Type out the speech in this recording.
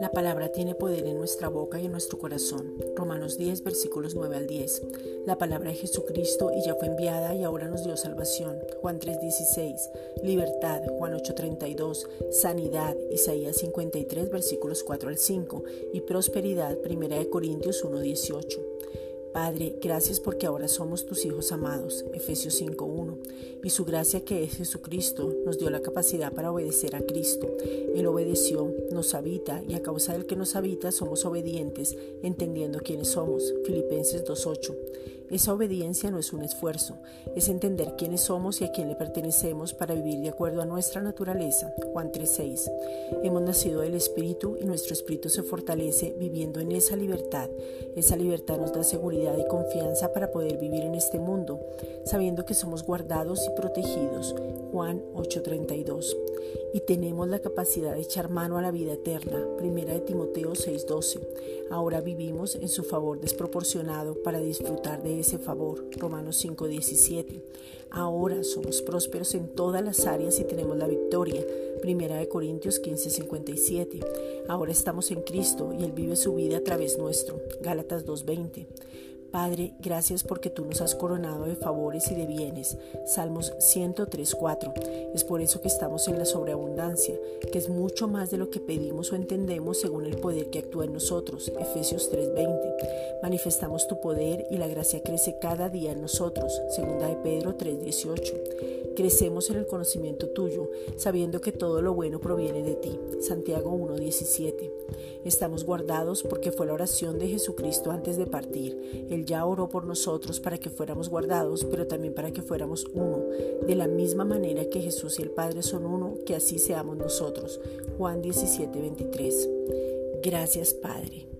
La palabra tiene poder en nuestra boca y en nuestro corazón. Romanos 10, versículos 9 al 10. La palabra de Jesucristo y ya fue enviada y ahora nos dio salvación. Juan 3, 16. Libertad. Juan 8, 32. Sanidad. Isaías 53, versículos 4 al 5. Y prosperidad. Primera de Corintios 1, 18. Padre, gracias porque ahora somos tus hijos amados, Efesios 5.1, y su gracia que es Jesucristo nos dio la capacidad para obedecer a Cristo. Él obedeció, nos habita y a causa del que nos habita somos obedientes, entendiendo quiénes somos, Filipenses 2.8. Esa obediencia no es un esfuerzo, es entender quiénes somos y a quién le pertenecemos para vivir de acuerdo a nuestra naturaleza. Juan 3:6. Hemos nacido del Espíritu y nuestro espíritu se fortalece viviendo en esa libertad. Esa libertad nos da seguridad y confianza para poder vivir en este mundo, sabiendo que somos guardados y protegidos. Juan 8:32. Y tenemos la capacidad de echar mano a la vida eterna. Primera de Timoteo 6:12. Ahora vivimos en su favor desproporcionado para disfrutar de ese favor. Romanos 5:17. Ahora somos prósperos en todas las áreas y tenemos la victoria. Primera de Corintios 15:57. Ahora estamos en Cristo y Él vive su vida a través nuestro. Gálatas 2:20. Padre, gracias porque tú nos has coronado de favores y de bienes. Salmos 103.4. Es por eso que estamos en la sobreabundancia, que es mucho más de lo que pedimos o entendemos según el poder que actúa en nosotros. Efesios 3.20. Manifestamos tu poder y la gracia crece cada día en nosotros. Segunda de Pedro 3.18. Crecemos en el conocimiento tuyo, sabiendo que todo lo bueno proviene de ti. Santiago 1.17. Estamos guardados porque fue la oración de Jesucristo antes de partir. Él ya oró por nosotros para que fuéramos guardados, pero también para que fuéramos uno. De la misma manera que Jesús y el Padre son uno, que así seamos nosotros. Juan 17.23. Gracias Padre.